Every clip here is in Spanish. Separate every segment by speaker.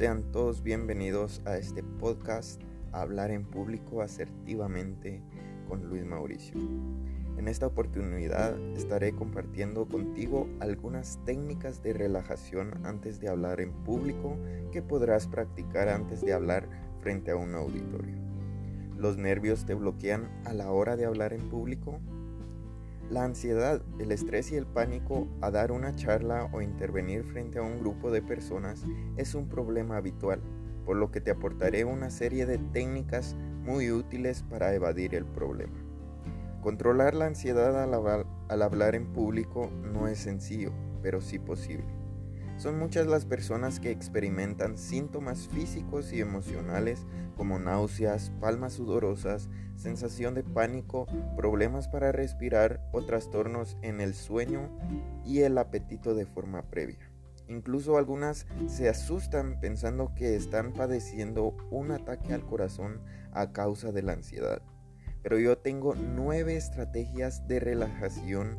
Speaker 1: Sean todos bienvenidos a este podcast Hablar en público asertivamente con Luis Mauricio. En esta oportunidad estaré compartiendo contigo algunas técnicas de relajación antes de hablar en público que podrás practicar antes de hablar frente a un auditorio. ¿Los nervios te bloquean a la hora de hablar en público? La ansiedad, el estrés y el pánico a dar una charla o intervenir frente a un grupo de personas es un problema habitual, por lo que te aportaré una serie de técnicas muy útiles para evadir el problema. Controlar la ansiedad al, hablar en público no es sencillo, pero sí posible. Son muchas las personas que experimentan síntomas físicos y emocionales como náuseas, palmas sudorosas, sensación de pánico, problemas para respirar o trastornos en el sueño y el apetito de forma previa. Incluso algunas se asustan pensando que están padeciendo un ataque al corazón a causa de la ansiedad. Pero yo tengo nueve estrategias de relajación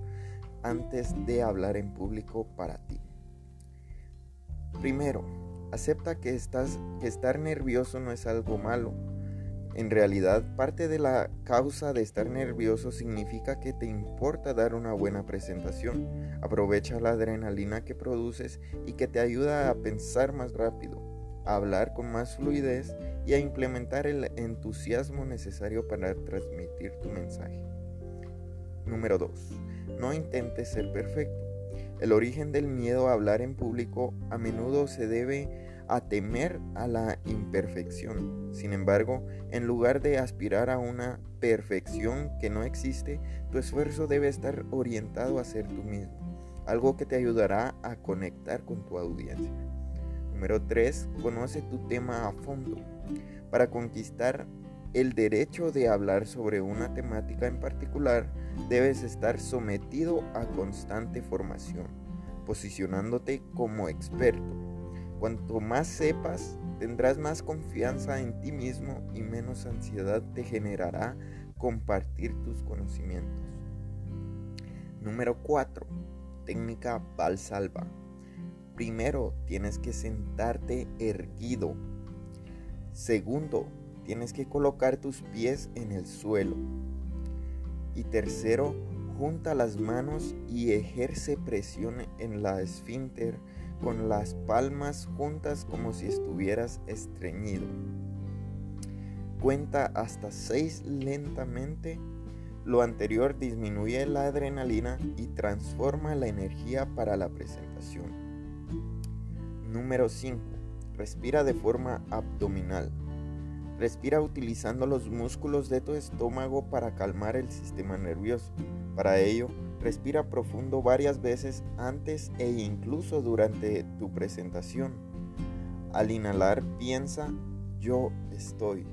Speaker 1: antes de hablar en público para ti. Primero, acepta que, estar nervioso no es algo malo. En realidad, parte de la causa de estar nervioso significa que te importa dar una buena presentación. Aprovecha la adrenalina que produces y que te ayuda a pensar más rápido, a hablar con más fluidez y a implementar el entusiasmo necesario para transmitir tu mensaje. Número 2. No intentes ser perfecto. El origen del miedo a hablar en público a menudo se debe a temer a la imperfección. Sin embargo, en lugar de aspirar a una perfección que no existe, tu esfuerzo debe estar orientado a ser tú mismo, algo que te ayudará a conectar con tu audiencia. Número 3. Conoce tu tema a fondo. Para conquistar el derecho de hablar sobre una temática en particular, debes estar sometido a constante formación, posicionándote como experto. Cuanto más sepas, tendrás más confianza en ti mismo y menos ansiedad te generará compartir tus conocimientos. Número 4. Técnica Valsalva. Primero, tienes que sentarte erguido. Segundo, tienes que colocar tus pies en el suelo. Y tercero, junta las manos y ejerce presión en la esfínter con las palmas juntas como si estuvieras estreñido. Cuenta hasta 6 lentamente. Lo anterior disminuye la adrenalina y transforma la energía para la presentación. Número 5. Respira de forma abdominal. Respira utilizando los músculos de tu estómago para calmar el sistema nervioso. Para ello, respira profundo varias veces antes e incluso durante tu presentación. Al inhalar, piensa yo estoy.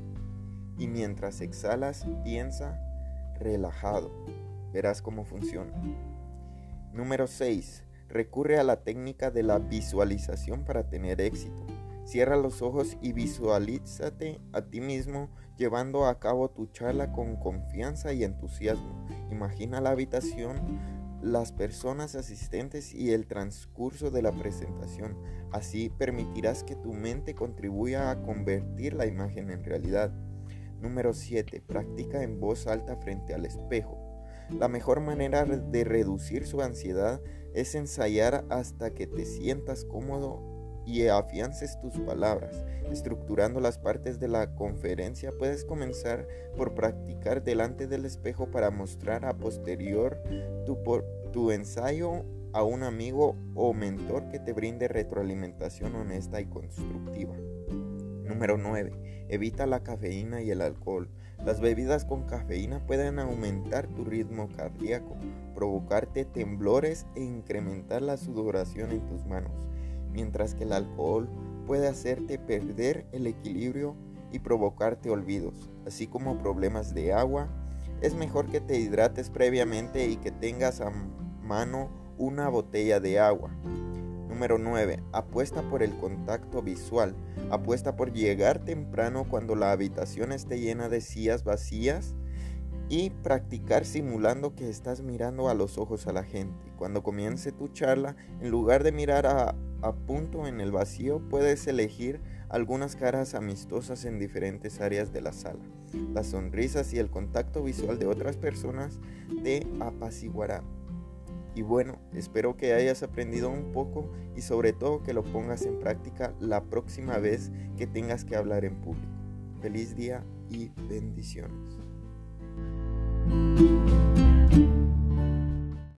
Speaker 1: Y mientras exhalas, piensa relajado. Verás cómo funciona. Número 6. Recurre a la técnica de la visualización para tener éxito. Cierra los ojos y visualízate a ti mismo llevando a cabo tu charla con confianza y entusiasmo. Imagina la habitación, las personas asistentes y el transcurso de la presentación. Así permitirás que tu mente contribuya a convertir la imagen en realidad. Número 7. Practica en voz alta frente al espejo. La mejor manera de reducir su ansiedad es ensayar hasta que te sientas cómodo y afiances tus palabras. Estructurando las partes de la conferencia, puedes comenzar por practicar delante del espejo para mostrar a posterior tu, tu ensayo a un amigo o mentor que te brinde retroalimentación honesta y constructiva. Número 9. Evita la cafeína y el alcohol. Las bebidas con cafeína pueden aumentar tu ritmo cardíaco, provocarte temblores e incrementar la sudoración en tus manos mientras que el alcohol puede hacerte perder el equilibrio y provocarte olvidos, así como problemas de agua. Es mejor que te hidrates previamente y que tengas a mano una botella de agua. Número 9. Apuesta por el contacto visual. Apuesta por llegar temprano cuando la habitación esté llena de sillas vacías y practicar simulando que estás mirando a los ojos a la gente. Cuando comience tu charla, en lugar de mirar a, a punto en el vacío, puedes elegir algunas caras amistosas en diferentes áreas de la sala. Las sonrisas y el contacto visual de otras personas te apaciguarán. Y bueno, espero que hayas aprendido un poco y sobre todo que lo pongas en práctica la próxima vez que tengas que hablar en público. Feliz día y bendiciones.